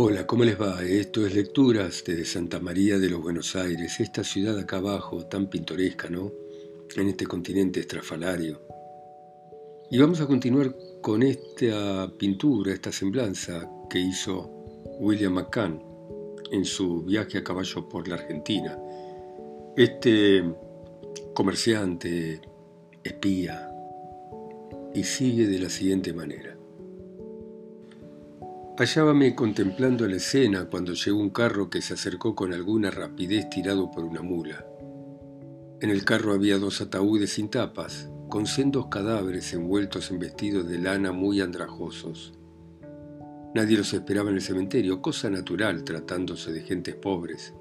Hola, ¿cómo les va? Esto es Lecturas desde Santa María de los Buenos Aires, esta ciudad acá abajo, tan pintoresca, ¿no? En este continente estrafalario. Y vamos a continuar con esta pintura, esta semblanza que hizo William McCann en su viaje a caballo por la Argentina. Este comerciante, espía, y sigue de la siguiente manera. Hallábame contemplando la escena cuando llegó un carro que se acercó con alguna rapidez tirado por una mula. En el carro había dos ataúdes sin tapas, con sendos cadáveres envueltos en vestidos de lana muy andrajosos. Nadie los esperaba en el cementerio, cosa natural tratándose de gentes pobres,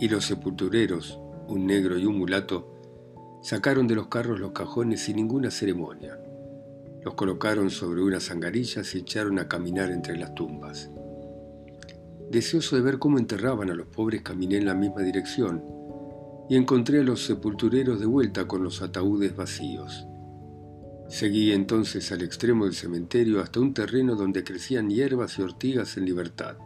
y los sepultureros, un negro y un mulato, sacaron de los carros los cajones sin ninguna ceremonia. Los colocaron sobre unas angarillas y echaron a caminar entre las tumbas. Deseoso de ver cómo enterraban a los pobres, caminé en la misma dirección y encontré a los sepultureros de vuelta con los ataúdes vacíos. Seguí entonces al extremo del cementerio hasta un terreno donde crecían hierbas y ortigas en libertad.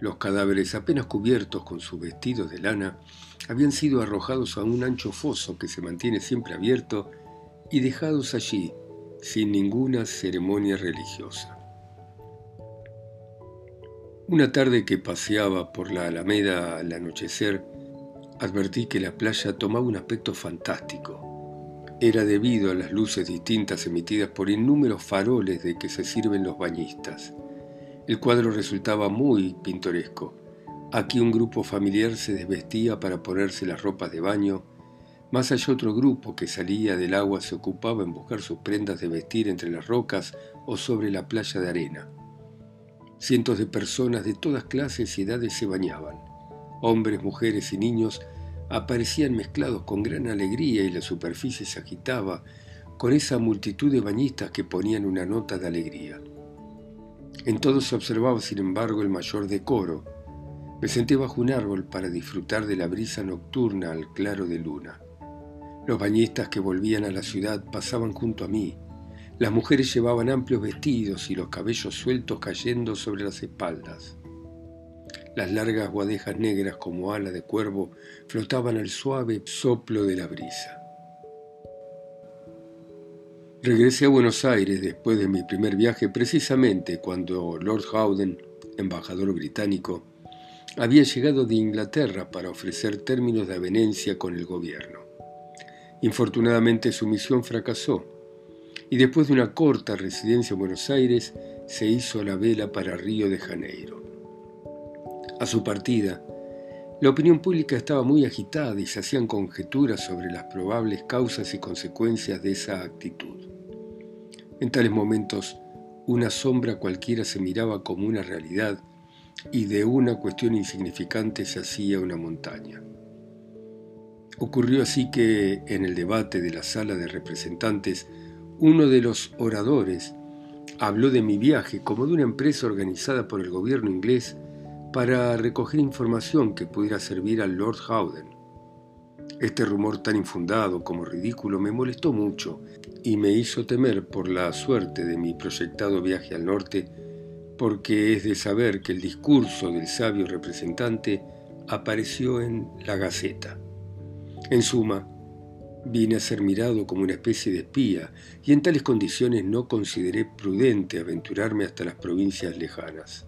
Los cadáveres, apenas cubiertos con sus vestidos de lana, habían sido arrojados a un ancho foso que se mantiene siempre abierto y dejados allí sin ninguna ceremonia religiosa. Una tarde que paseaba por la Alameda al anochecer, advertí que la playa tomaba un aspecto fantástico. Era debido a las luces distintas emitidas por innúmeros faroles de que se sirven los bañistas. El cuadro resultaba muy pintoresco. Aquí un grupo familiar se desvestía para ponerse las ropas de baño más allá otro grupo que salía del agua se ocupaba en buscar sus prendas de vestir entre las rocas o sobre la playa de arena. Cientos de personas de todas clases y edades se bañaban. Hombres, mujeres y niños aparecían mezclados con gran alegría y la superficie se agitaba con esa multitud de bañistas que ponían una nota de alegría. En todo se observaba, sin embargo, el mayor decoro. Me senté bajo un árbol para disfrutar de la brisa nocturna al claro de luna. Los bañistas que volvían a la ciudad pasaban junto a mí. Las mujeres llevaban amplios vestidos y los cabellos sueltos cayendo sobre las espaldas. Las largas guadejas negras como ala de cuervo flotaban al suave soplo de la brisa. Regresé a Buenos Aires después de mi primer viaje precisamente cuando Lord Howden, embajador británico, había llegado de Inglaterra para ofrecer términos de avenencia con el gobierno. Infortunadamente su misión fracasó y después de una corta residencia en Buenos Aires se hizo la vela para Río de Janeiro. A su partida, la opinión pública estaba muy agitada y se hacían conjeturas sobre las probables causas y consecuencias de esa actitud. En tales momentos, una sombra cualquiera se miraba como una realidad y de una cuestión insignificante se hacía una montaña. Ocurrió así que, en el debate de la sala de representantes, uno de los oradores habló de mi viaje como de una empresa organizada por el gobierno inglés para recoger información que pudiera servir al Lord Howden. Este rumor tan infundado como ridículo me molestó mucho y me hizo temer por la suerte de mi proyectado viaje al norte, porque es de saber que el discurso del sabio representante apareció en la Gaceta. En suma, vine a ser mirado como una especie de espía y en tales condiciones no consideré prudente aventurarme hasta las provincias lejanas.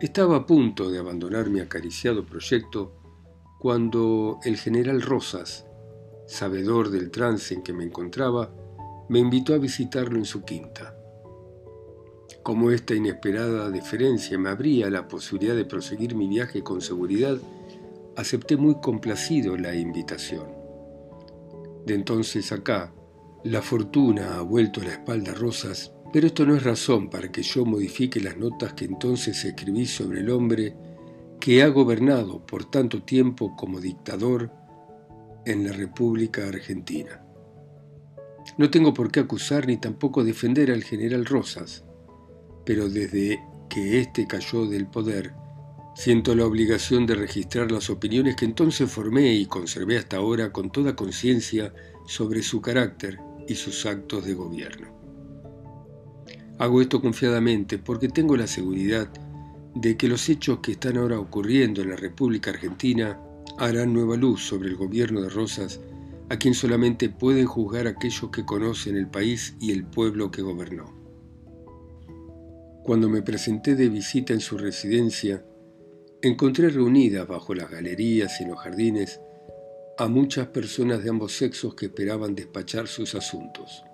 Estaba a punto de abandonar mi acariciado proyecto cuando el general Rosas, sabedor del trance en que me encontraba, me invitó a visitarlo en su quinta. Como esta inesperada deferencia me abría la posibilidad de proseguir mi viaje con seguridad, acepté muy complacido la invitación. De entonces acá, la fortuna ha vuelto la espalda a Rosas, pero esto no es razón para que yo modifique las notas que entonces escribí sobre el hombre que ha gobernado por tanto tiempo como dictador en la República Argentina. No tengo por qué acusar ni tampoco defender al general Rosas, pero desde que éste cayó del poder, Siento la obligación de registrar las opiniones que entonces formé y conservé hasta ahora con toda conciencia sobre su carácter y sus actos de gobierno. Hago esto confiadamente porque tengo la seguridad de que los hechos que están ahora ocurriendo en la República Argentina harán nueva luz sobre el gobierno de Rosas, a quien solamente pueden juzgar aquellos que conocen el país y el pueblo que gobernó. Cuando me presenté de visita en su residencia, encontré reunidas bajo las galerías y los jardines a muchas personas de ambos sexos que esperaban despachar sus asuntos.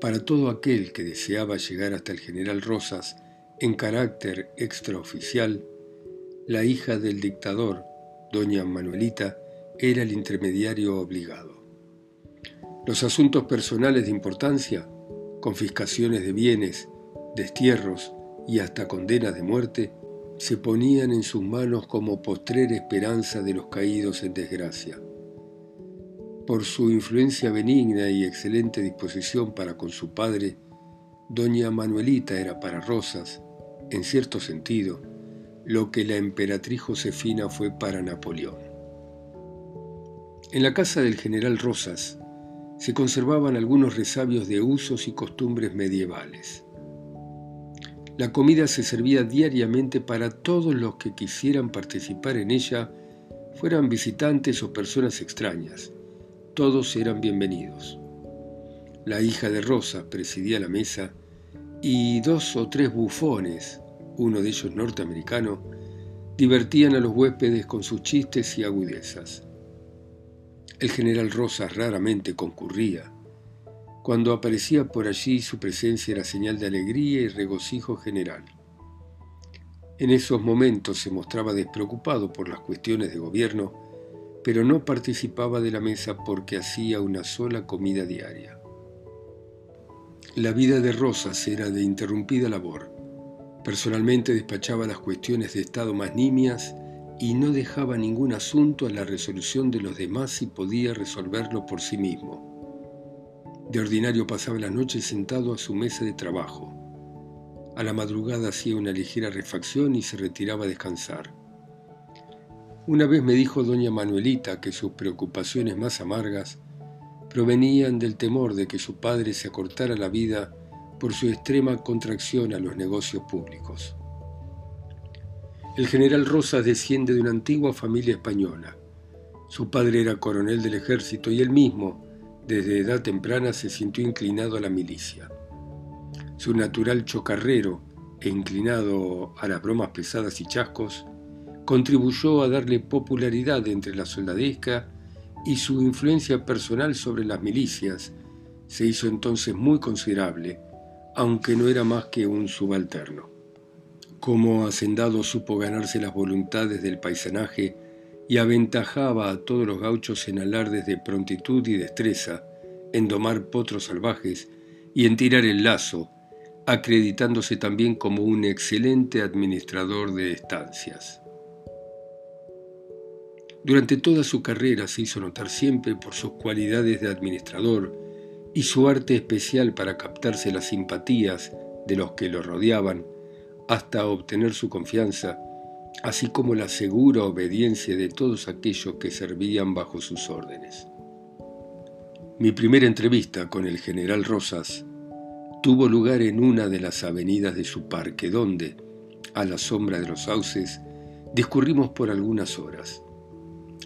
Para todo aquel que deseaba llegar hasta el general Rosas en carácter extraoficial, la hija del dictador, doña Manuelita, era el intermediario obligado. Los asuntos personales de importancia, confiscaciones de bienes, destierros y hasta condenas de muerte, se ponían en sus manos como postrera esperanza de los caídos en desgracia. Por su influencia benigna y excelente disposición para con su padre, doña Manuelita era para Rosas, en cierto sentido, lo que la emperatriz Josefina fue para Napoleón. En la casa del general Rosas se conservaban algunos resabios de usos y costumbres medievales. La comida se servía diariamente para todos los que quisieran participar en ella, fueran visitantes o personas extrañas. Todos eran bienvenidos. La hija de Rosa presidía la mesa y dos o tres bufones, uno de ellos norteamericano, divertían a los huéspedes con sus chistes y agudezas. El general Rosas raramente concurría. Cuando aparecía por allí su presencia era señal de alegría y regocijo general. En esos momentos se mostraba despreocupado por las cuestiones de gobierno, pero no participaba de la mesa porque hacía una sola comida diaria. La vida de Rosas era de interrumpida labor. Personalmente despachaba las cuestiones de Estado más nimias y no dejaba ningún asunto a la resolución de los demás si podía resolverlo por sí mismo. De ordinario pasaba la noche sentado a su mesa de trabajo. A la madrugada hacía una ligera refacción y se retiraba a descansar. Una vez me dijo doña Manuelita que sus preocupaciones más amargas provenían del temor de que su padre se acortara la vida por su extrema contracción a los negocios públicos. El general Rosas desciende de una antigua familia española. Su padre era coronel del ejército y él mismo, desde edad temprana, se sintió inclinado a la milicia. Su natural chocarrero e inclinado a las bromas pesadas y chascos, contribuyó a darle popularidad entre la soldadesca y su influencia personal sobre las milicias se hizo entonces muy considerable, aunque no era más que un subalterno. Como hacendado supo ganarse las voluntades del paisanaje y aventajaba a todos los gauchos en alardes de prontitud y destreza, en domar potros salvajes y en tirar el lazo, acreditándose también como un excelente administrador de estancias. Durante toda su carrera se hizo notar siempre por sus cualidades de administrador y su arte especial para captarse las simpatías de los que lo rodeaban hasta obtener su confianza, así como la segura obediencia de todos aquellos que servían bajo sus órdenes. Mi primera entrevista con el general Rosas tuvo lugar en una de las avenidas de su parque, donde, a la sombra de los sauces, discurrimos por algunas horas.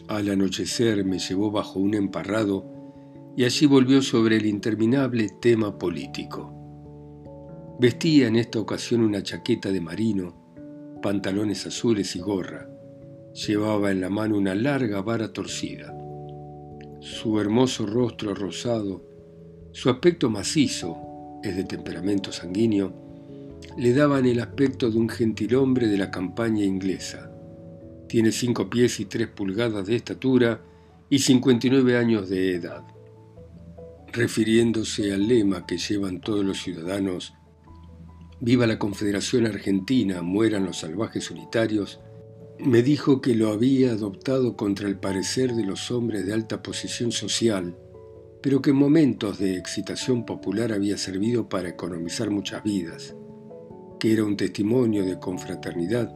Al anochecer me llevó bajo un emparrado y allí volvió sobre el interminable tema político. Vestía en esta ocasión una chaqueta de marino, pantalones azules y gorra. Llevaba en la mano una larga vara torcida. Su hermoso rostro rosado, su aspecto macizo, es de temperamento sanguíneo, le daban el aspecto de un gentilhombre de la campaña inglesa tiene cinco pies y tres pulgadas de estatura y 59 años de edad. Refiriéndose al lema que llevan todos los ciudadanos, Viva la Confederación Argentina, mueran los salvajes unitarios, me dijo que lo había adoptado contra el parecer de los hombres de alta posición social, pero que en momentos de excitación popular había servido para economizar muchas vidas, que era un testimonio de confraternidad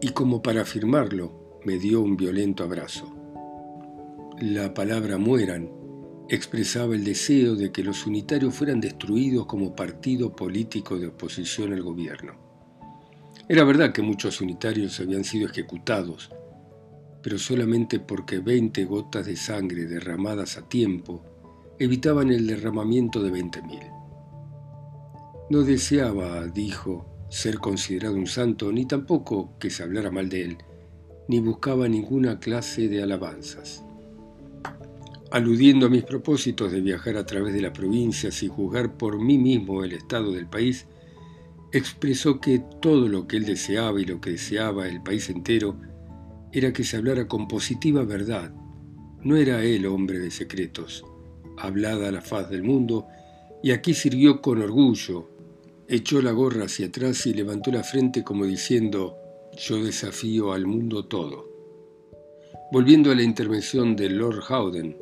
y como para afirmarlo me dio un violento abrazo. La palabra mueran expresaba el deseo de que los unitarios fueran destruidos como partido político de oposición al gobierno. Era verdad que muchos unitarios habían sido ejecutados, pero solamente porque 20 gotas de sangre derramadas a tiempo evitaban el derramamiento de 20.000. No deseaba, dijo, ser considerado un santo, ni tampoco que se hablara mal de él, ni buscaba ninguna clase de alabanzas. Aludiendo a mis propósitos de viajar a través de las provincias y juzgar por mí mismo el estado del país, expresó que todo lo que él deseaba y lo que deseaba el país entero era que se hablara con positiva verdad. No era él hombre de secretos, hablada la faz del mundo, y aquí sirvió con orgullo, echó la gorra hacia atrás y levantó la frente como diciendo, yo desafío al mundo todo. Volviendo a la intervención de Lord Howden,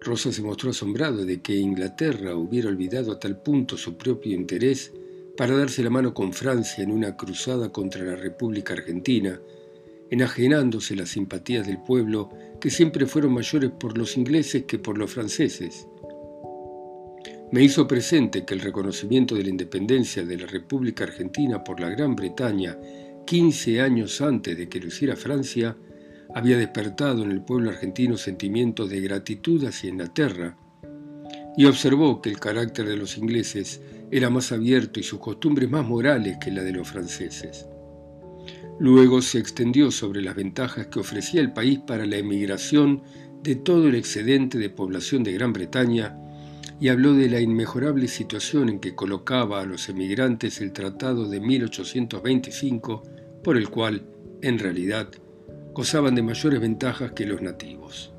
Rosa se mostró asombrado de que Inglaterra hubiera olvidado a tal punto su propio interés para darse la mano con Francia en una cruzada contra la República Argentina, enajenándose las simpatías del pueblo que siempre fueron mayores por los ingleses que por los franceses. Me hizo presente que el reconocimiento de la independencia de la República Argentina por la Gran Bretaña 15 años antes de que lo hiciera Francia, había despertado en el pueblo argentino sentimientos de gratitud hacia Inglaterra, y observó que el carácter de los ingleses era más abierto y sus costumbres más morales que la de los franceses. Luego se extendió sobre las ventajas que ofrecía el país para la emigración de todo el excedente de población de Gran Bretaña y habló de la inmejorable situación en que colocaba a los emigrantes el Tratado de 1825, por el cual, en realidad, gozaban de mayores ventajas que los nativos.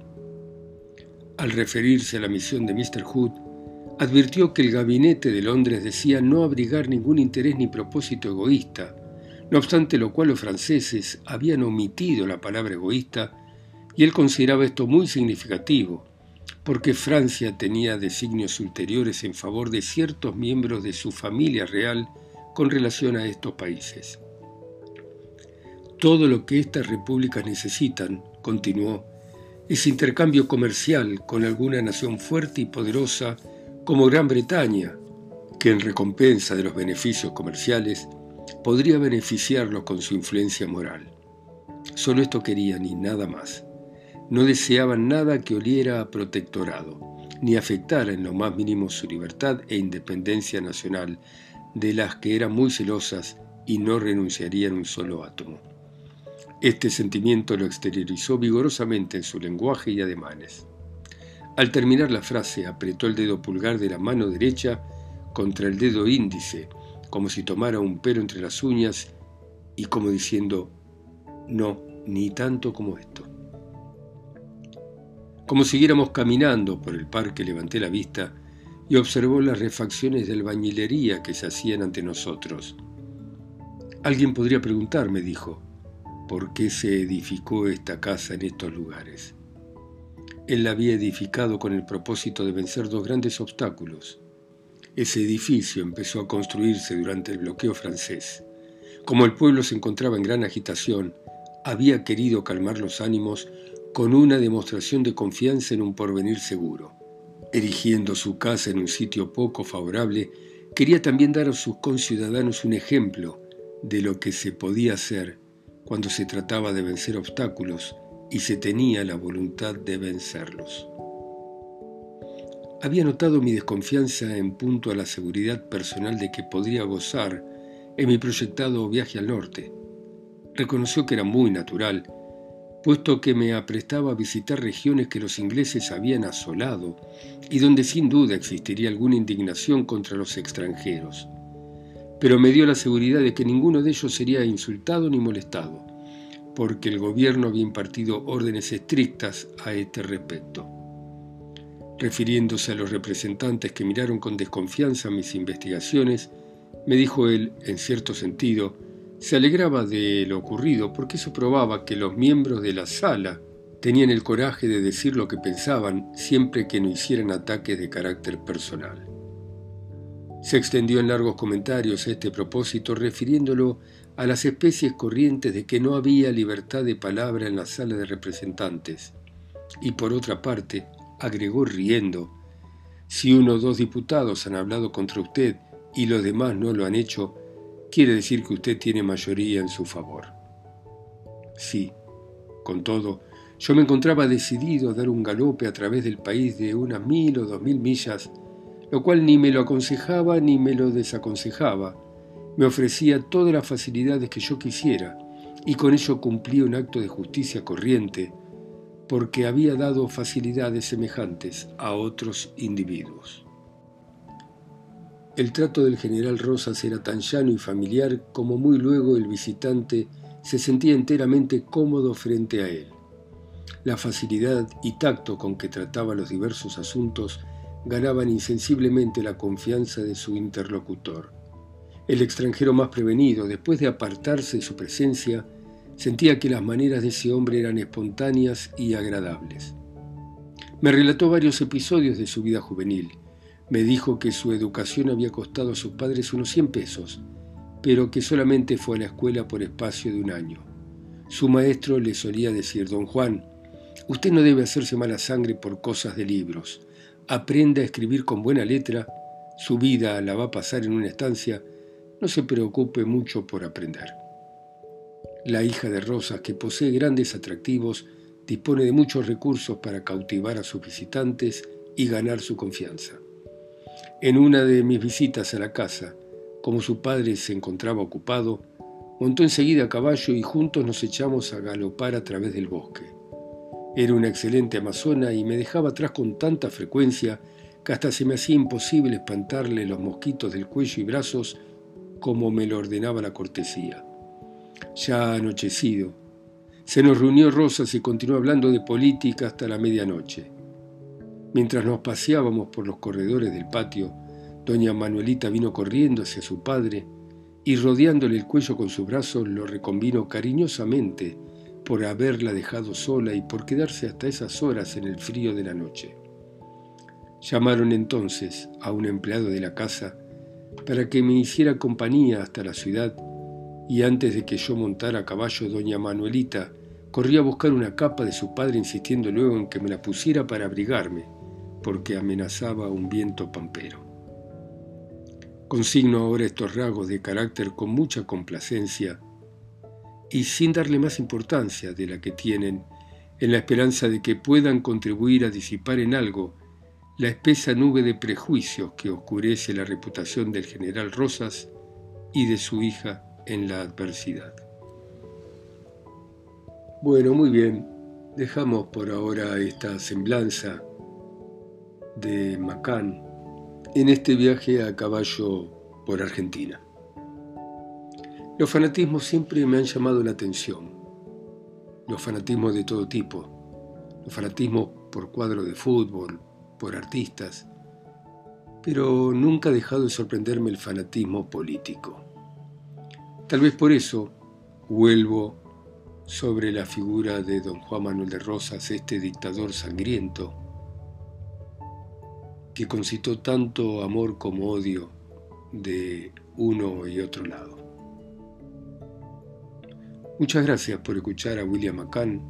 Al referirse a la misión de Mr. Hood, advirtió que el gabinete de Londres decía no abrigar ningún interés ni propósito egoísta, no obstante lo cual los franceses habían omitido la palabra egoísta y él consideraba esto muy significativo, porque Francia tenía designios ulteriores en favor de ciertos miembros de su familia real con relación a estos países. Todo lo que estas repúblicas necesitan, continuó, es intercambio comercial con alguna nación fuerte y poderosa como Gran Bretaña, que en recompensa de los beneficios comerciales podría beneficiarlos con su influencia moral. Solo esto querían y nada más. No deseaban nada que oliera a protectorado, ni afectara en lo más mínimo su libertad e independencia nacional, de las que eran muy celosas y no renunciarían un solo átomo. Este sentimiento lo exteriorizó vigorosamente en su lenguaje y ademanes. Al terminar la frase, apretó el dedo pulgar de la mano derecha contra el dedo índice, como si tomara un pelo entre las uñas y como diciendo, no, ni tanto como esto. Como siguiéramos caminando por el parque, levanté la vista y observó las refacciones de albañilería que se hacían ante nosotros. Alguien podría preguntar, me dijo, ¿por qué se edificó esta casa en estos lugares? Él la había edificado con el propósito de vencer dos grandes obstáculos, ese edificio empezó a construirse durante el bloqueo francés. Como el pueblo se encontraba en gran agitación, había querido calmar los ánimos con una demostración de confianza en un porvenir seguro. Erigiendo su casa en un sitio poco favorable, quería también dar a sus conciudadanos un ejemplo de lo que se podía hacer cuando se trataba de vencer obstáculos y se tenía la voluntad de vencerlos. Había notado mi desconfianza en punto a la seguridad personal de que podría gozar en mi proyectado viaje al norte. Reconoció que era muy natural, puesto que me aprestaba a visitar regiones que los ingleses habían asolado y donde sin duda existiría alguna indignación contra los extranjeros. Pero me dio la seguridad de que ninguno de ellos sería insultado ni molestado, porque el gobierno había impartido órdenes estrictas a este respecto refiriéndose a los representantes que miraron con desconfianza mis investigaciones, me dijo él, en cierto sentido, se alegraba de lo ocurrido porque eso probaba que los miembros de la sala tenían el coraje de decir lo que pensaban siempre que no hicieran ataques de carácter personal. Se extendió en largos comentarios este propósito refiriéndolo a las especies corrientes de que no había libertad de palabra en la sala de representantes y por otra parte agregó riendo, si uno o dos diputados han hablado contra usted y los demás no lo han hecho, quiere decir que usted tiene mayoría en su favor. Sí, con todo, yo me encontraba decidido a dar un galope a través del país de unas mil o dos mil millas, lo cual ni me lo aconsejaba ni me lo desaconsejaba. Me ofrecía todas las facilidades que yo quisiera, y con ello cumplía un acto de justicia corriente, porque había dado facilidades semejantes a otros individuos. El trato del general Rosas era tan llano y familiar como muy luego el visitante se sentía enteramente cómodo frente a él. La facilidad y tacto con que trataba los diversos asuntos ganaban insensiblemente la confianza de su interlocutor. El extranjero más prevenido, después de apartarse de su presencia, sentía que las maneras de ese hombre eran espontáneas y agradables. Me relató varios episodios de su vida juvenil. Me dijo que su educación había costado a sus padres unos 100 pesos, pero que solamente fue a la escuela por espacio de un año. Su maestro le solía decir, don Juan, usted no debe hacerse mala sangre por cosas de libros. Aprenda a escribir con buena letra, su vida la va a pasar en una estancia no se preocupe mucho por aprender. La hija de Rosas, que posee grandes atractivos, dispone de muchos recursos para cautivar a sus visitantes y ganar su confianza. En una de mis visitas a la casa, como su padre se encontraba ocupado, montó enseguida a caballo y juntos nos echamos a galopar a través del bosque. Era una excelente amazona y me dejaba atrás con tanta frecuencia que hasta se me hacía imposible espantarle los mosquitos del cuello y brazos como me lo ordenaba la cortesía. Ya anochecido, se nos reunió Rosas y continuó hablando de política hasta la medianoche. Mientras nos paseábamos por los corredores del patio, doña Manuelita vino corriendo hacia su padre y rodeándole el cuello con sus brazos lo reconvino cariñosamente por haberla dejado sola y por quedarse hasta esas horas en el frío de la noche. Llamaron entonces a un empleado de la casa para que me hiciera compañía hasta la ciudad, y antes de que yo montara a caballo, doña Manuelita corría a buscar una capa de su padre insistiendo luego en que me la pusiera para abrigarme, porque amenazaba un viento pampero. Consigno ahora estos rasgos de carácter con mucha complacencia y sin darle más importancia de la que tienen, en la esperanza de que puedan contribuir a disipar en algo la espesa nube de prejuicios que oscurece la reputación del general Rosas y de su hija en la adversidad. Bueno, muy bien, dejamos por ahora esta semblanza de Macán en este viaje a caballo por Argentina. Los fanatismos siempre me han llamado la atención, los fanatismos de todo tipo, los fanatismos por cuadro de fútbol, por artistas, pero nunca ha dejado de sorprenderme el fanatismo político. Tal vez por eso vuelvo sobre la figura de don Juan Manuel de Rosas, este dictador sangriento, que concitó tanto amor como odio de uno y otro lado. Muchas gracias por escuchar a William McCann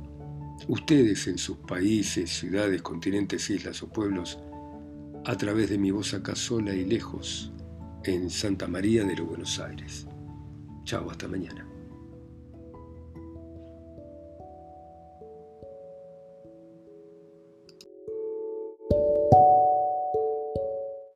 ustedes en sus países, ciudades, continentes, islas o pueblos, a través de mi voz acá sola y lejos, en Santa María de los Buenos Aires. Chao, hasta mañana.